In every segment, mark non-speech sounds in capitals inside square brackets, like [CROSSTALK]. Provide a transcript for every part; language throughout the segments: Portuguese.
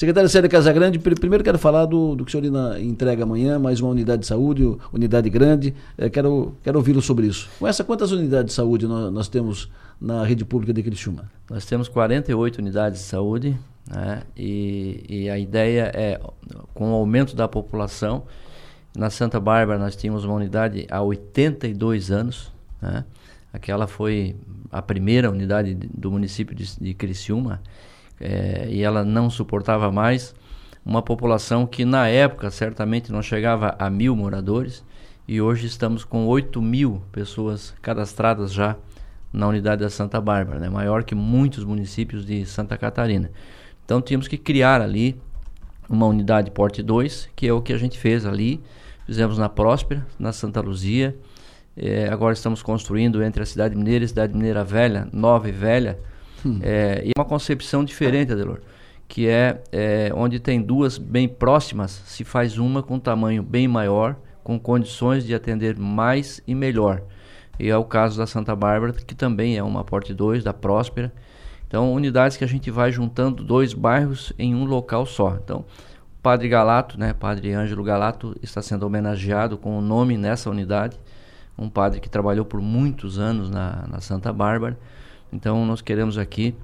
Secretário Célia Casagrande, primeiro quero falar do, do que o senhor entrega amanhã, mais uma unidade de saúde, unidade grande. É, quero quero ouvi-lo sobre isso. Com essa, quantas unidades de saúde nós, nós temos na rede pública de Criciúma? Nós temos 48 unidades de saúde né? e, e a ideia é, com o aumento da população, na Santa Bárbara nós tínhamos uma unidade há 82 anos, né? Aquela foi a primeira unidade do município de, de Criciúma é, e ela não suportava mais uma população que na época certamente não chegava a mil moradores e hoje estamos com 8 mil pessoas cadastradas já na unidade da Santa Bárbara, né? maior que muitos municípios de Santa Catarina. Então tínhamos que criar ali uma unidade porte 2, que é o que a gente fez ali. Fizemos na Próspera, na Santa Luzia. É, agora estamos construindo entre a Cidade Mineira e a Cidade Mineira Velha, Nova e Velha. Hum. É, e uma concepção diferente, Adelor, que é, é onde tem duas bem próximas, se faz uma com tamanho bem maior, com condições de atender mais e melhor. E é o caso da Santa Bárbara, que também é uma porte 2 da Próspera. Então, unidades que a gente vai juntando dois bairros em um local só. Então, Padre Galato, né, Padre Ângelo Galato, está sendo homenageado com o nome nessa unidade. Um padre que trabalhou por muitos anos na, na Santa Bárbara. Então, nós queremos aqui,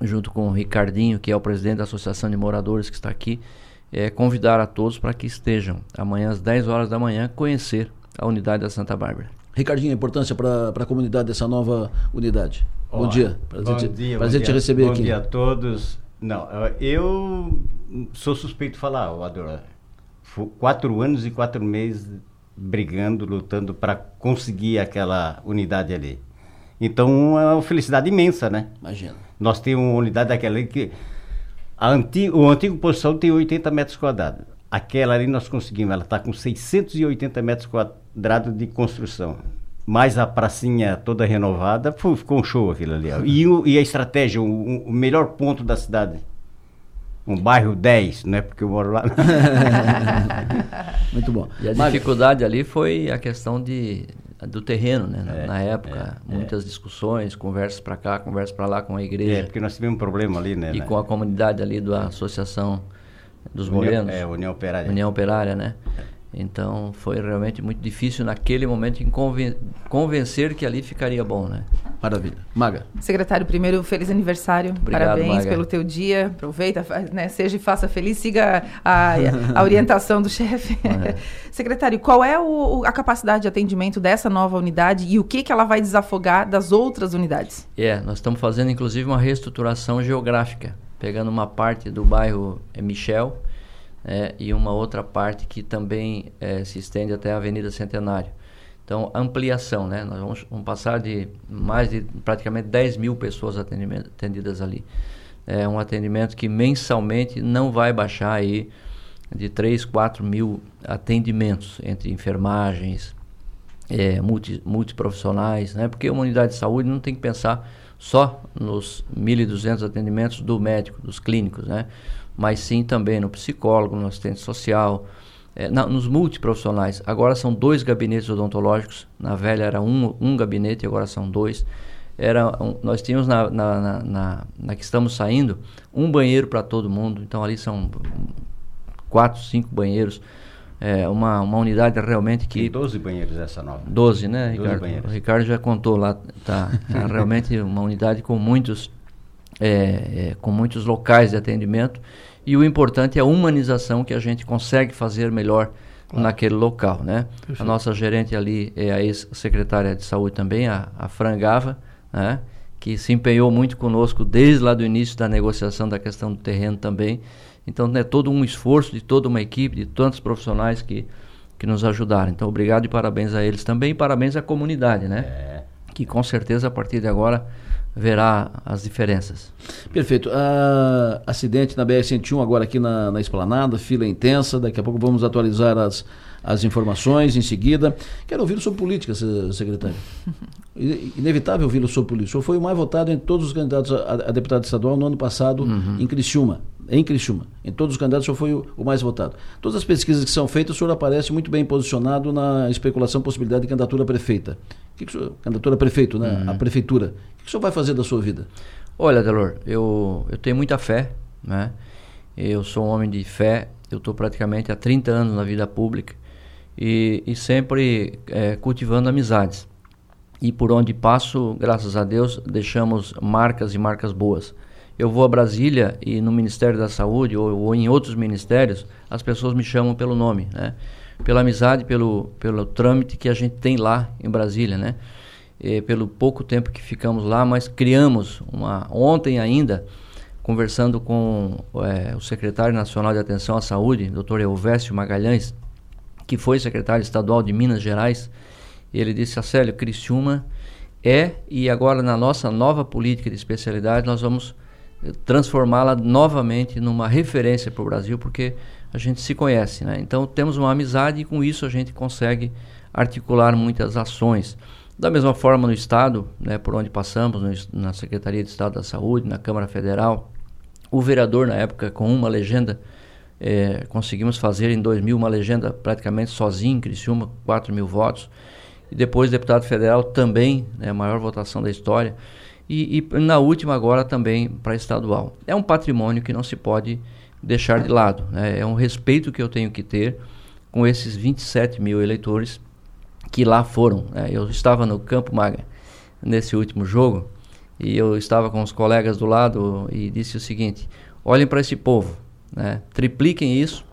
junto com o Ricardinho, que é o presidente da Associação de Moradores que está aqui, é, convidar a todos para que estejam amanhã às 10 horas da manhã conhecer a unidade da Santa Bárbara. Ricardinho, a importância para a comunidade dessa nova unidade. Bom dia. Prazer, bom te, dia, prazer bom te dia, receber bom aqui. Bom dia a todos. Não, eu sou suspeito de falar, Ador. Quatro anos e quatro meses brigando, lutando para conseguir aquela unidade ali. Então é uma felicidade imensa, né? Imagina. Nós temos uma unidade daquela ali que. A antigo, o antigo posição tem 80 metros quadrados. Aquela ali nós conseguimos, ela está com 680 metros quadrados de construção. Mais a pracinha toda renovada, foi, ficou um show aquilo ali. E, o, e a estratégia, o, o, melhor ponto da cidade. Um bairro 10, não é porque eu moro lá. [LAUGHS] [LAUGHS] Muito bom. E a Mas... dificuldade ali foi a questão de, do terreno, né? É, na época, é, muitas é. discussões, conversas para cá, conversas para lá com a igreja. É, porque nós tivemos um problema ali, né? E né? com a comunidade ali da associação dos União, morenos. É, União Operária. União Operária, né? Então foi realmente muito difícil naquele momento em conven convencer que ali ficaria bom, né? Maravilha. Maga. Secretário, primeiro, feliz aniversário. Obrigado, Parabéns Maga. pelo teu dia. Aproveita, né, seja e faça feliz. Siga a, a orientação do [LAUGHS] chefe. É. Secretário, qual é o, a capacidade de atendimento dessa nova unidade e o que, que ela vai desafogar das outras unidades? É, nós estamos fazendo inclusive uma reestruturação geográfica, pegando uma parte do bairro Michel, é, e uma outra parte que também é, se estende até a Avenida Centenário. Então, ampliação, né? Nós vamos, vamos, passar de mais de praticamente 10 mil pessoas atendidas ali. É um atendimento que mensalmente não vai baixar aí de 3, 4 mil atendimentos entre enfermagens, é, multi, multiprofissionais, né? Porque uma unidade de saúde não tem que pensar só nos 1.200 atendimentos do médico, dos clínicos, né? mas sim também no psicólogo, no assistente social, é, na, nos multiprofissionais. Agora são dois gabinetes odontológicos, na velha era um, um gabinete, agora são dois. Era um, nós tínhamos na, na, na, na, que estamos saindo um banheiro para todo mundo, então ali são quatro, cinco banheiros. É uma, uma unidade realmente que. Tem 12 banheiros essa nova. 12, né, 12 Ricardo? Banheiros. O Ricardo já contou lá. Tá, tá [LAUGHS] realmente uma unidade com muitos, é, é, com muitos locais de atendimento e o importante é a humanização que a gente consegue fazer melhor claro. naquele local, né? A nossa gerente ali é a ex-secretária de saúde também, a, a Frangava, né? que se empenhou muito conosco desde lá do início da negociação da questão do terreno também. Então é todo um esforço de toda uma equipe, de tantos profissionais que, que nos ajudaram. Então obrigado e parabéns a eles também e parabéns à comunidade, né? É. Que com certeza a partir de agora verá as diferenças. Perfeito. Uh, acidente na BR-101 agora aqui na, na Esplanada, fila intensa. Daqui a pouco vamos atualizar as, as informações em seguida. Quero ouvir sobre política, secretário. [LAUGHS] Inevitável ouvi-lo sobre política. O senhor foi o mais votado em todos os candidatos a, a deputado estadual no ano passado uhum. em Criciúma. Em Criciúma. Em todos os candidatos, o senhor foi o, o, mais votado. Todas as pesquisas que são feitas, o senhor aparece muito bem posicionado na especulação possibilidade de candidatura a prefeita. Que que senhor, candidatura a prefeito, né? Uhum. A prefeitura. O que, que o senhor vai fazer da sua vida? Olha, Delor, eu, eu tenho muita fé, né? Eu sou um homem de fé, eu estou praticamente há 30 anos na vida pública e, e sempre é, cultivando amizades. E por onde passo, graças a Deus, deixamos marcas e marcas boas. Eu vou a Brasília e no Ministério da Saúde ou, ou em outros ministérios, as pessoas me chamam pelo nome, né? Pela amizade, pelo, pelo trâmite que a gente tem lá em Brasília, né? E pelo pouco tempo que ficamos lá, mas criamos uma ontem ainda conversando com é, o secretário nacional de atenção à saúde, Dr. Elvésio Magalhães, que foi secretário estadual de Minas Gerais, ele disse: Acélio, Criciúma é, e agora na nossa nova política de especialidade, nós vamos eh, transformá-la novamente numa referência para o Brasil, porque a gente se conhece. Né? Então temos uma amizade e com isso a gente consegue articular muitas ações. Da mesma forma no Estado, né, por onde passamos, no, na Secretaria de Estado da Saúde, na Câmara Federal, o vereador na época com uma legenda é, conseguimos fazer em 2000 uma legenda praticamente sozinho em Criciúma, 4 mil votos. E depois deputado federal também, né, maior votação da história. E, e na última agora também para estadual. É um patrimônio que não se pode deixar de lado. Né? É um respeito que eu tenho que ter com esses 27 mil eleitores que lá foram. Né? Eu estava no Campo Maga nesse último jogo e eu estava com os colegas do lado e disse o seguinte: olhem para esse povo né? Tripliquem isso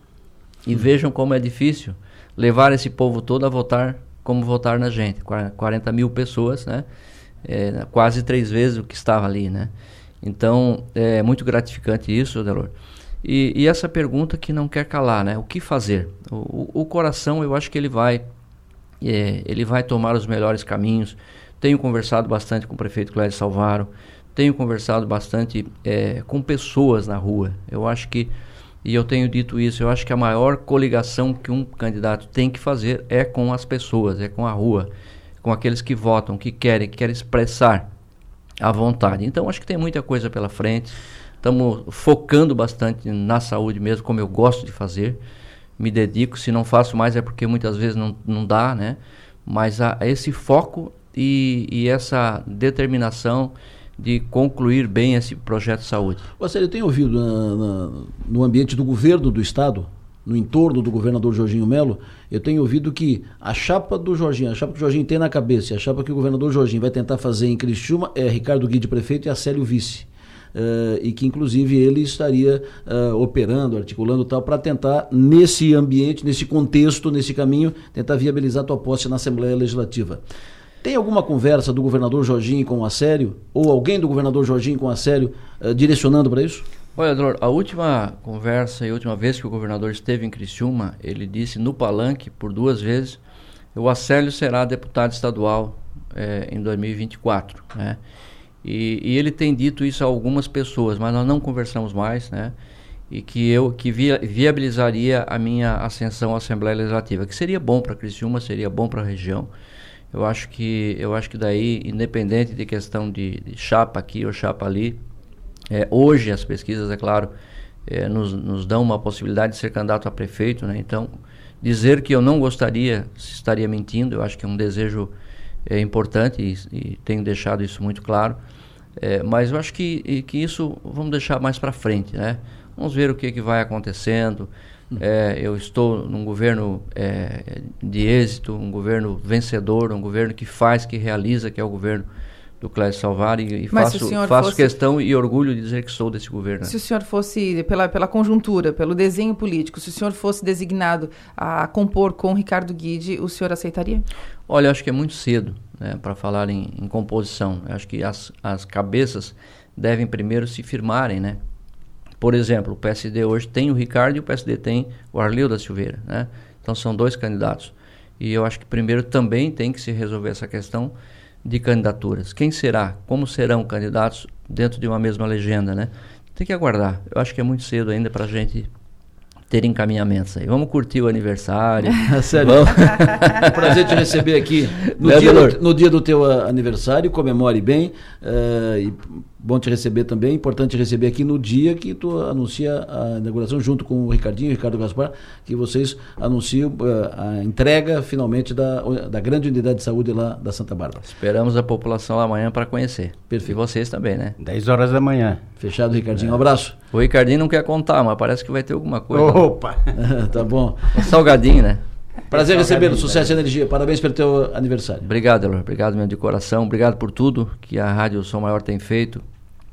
e vejam como é difícil levar esse povo todo a votar como votar na gente. 40 mil pessoas, né? É, quase três vezes o que estava ali, né? Então, é muito gratificante isso, Delor. E, e, essa pergunta que não quer calar, né? O que fazer? O, o, o coração, eu acho que ele vai, é, ele vai tomar os melhores caminhos. Tenho conversado bastante com o prefeito Clédio Salvaro, tenho conversado bastante é, com pessoas na rua. Eu acho que, e eu tenho dito isso, eu acho que a maior coligação que um candidato tem que fazer é com as pessoas, é com a rua, com aqueles que votam, que querem, que querem expressar a vontade. Então, acho que tem muita coisa pela frente. Estamos focando bastante na saúde mesmo, como eu gosto de fazer. Me dedico, se não faço mais é porque muitas vezes não, não dá, né? Mas a, esse foco e, e essa determinação de concluir bem esse projeto de saúde. Você eu tenho ouvido na, na, no ambiente do governo do estado, no entorno do governador Jorginho Melo, eu tenho ouvido que a chapa do Jorginho, a chapa que o Jorginho tem na cabeça, a chapa que o governador Jorginho vai tentar fazer em Criciúma é Ricardo Guide prefeito e Acélio vice. Uh, e que inclusive ele estaria uh, operando, articulando tal, para tentar, nesse ambiente, nesse contexto, nesse caminho, tentar viabilizar a tua posse na Assembleia Legislativa. Tem alguma conversa do governador Jorginho com o Assério? Ou alguém do governador Jorginho com o Assério uh, direcionando para isso? Olha, a última conversa e a última vez que o governador esteve em Criciúma, ele disse no palanque por duas vezes o Acélio será deputado estadual é, em 2024, né? E, e, ele tem dito isso a algumas pessoas, mas nós não conversamos mais, né? E que eu que via, viabilizaria a minha ascensão à Assembleia Legislativa, que seria bom para Criciúma, seria bom para a região. Eu acho que eu acho que daí, independente de questão de, de chapa aqui ou chapa ali, é, hoje as pesquisas, é claro, é, nos, nos dão uma possibilidade de ser candidato a prefeito, né? Então, dizer que eu não gostaria estaria mentindo. Eu acho que é um desejo é, importante e, e tenho deixado isso muito claro. É, mas eu acho que, que isso vamos deixar mais para frente, né? Vamos ver o que, que vai acontecendo. É, eu estou num governo é, de êxito, um governo vencedor, um governo que faz, que realiza, que é o governo do Clécio Salvar e, e faço, faço fosse, questão e orgulho de dizer que sou desse governo. Se o senhor fosse, pela, pela conjuntura, pelo desenho político, se o senhor fosse designado a compor com Ricardo Guide, o senhor aceitaria? Olha, acho que é muito cedo né, para falar em, em composição. Eu acho que as, as cabeças devem primeiro se firmarem, né? Por exemplo, o PSD hoje tem o Ricardo e o PSD tem o Arleu da Silveira, né? Então são dois candidatos. E eu acho que primeiro também tem que se resolver essa questão de candidaturas. Quem será? Como serão candidatos dentro de uma mesma legenda, né? Tem que aguardar. Eu acho que é muito cedo ainda para a gente ter encaminhamentos aí. Vamos curtir o aniversário. [LAUGHS] Sério. Vamos. [LAUGHS] é um prazer te receber aqui no, dia do, no dia do teu aniversário. Comemore bem. Uh, e Bom te receber também. Importante receber aqui no dia que tu anuncia a inauguração junto com o Ricardinho, o Ricardo Gaspar, que vocês anunciam uh, a entrega finalmente da, da grande unidade de saúde lá da Santa Bárbara. Esperamos a população amanhã para conhecer. Perfeito. E vocês também, né? 10 horas da manhã. Fechado, Ricardinho. Um abraço. O Ricardinho não quer contar, mas parece que vai ter alguma coisa. Opa! [LAUGHS] tá bom. Um salgadinho, né? Prazer É recebê-lo. salgadinho, Sucesso e energia. Parabéns pelo teu aniversário. Obrigado, Elor. Obrigado mesmo de coração. Obrigado por tudo que a Rádio Som Maior tem feito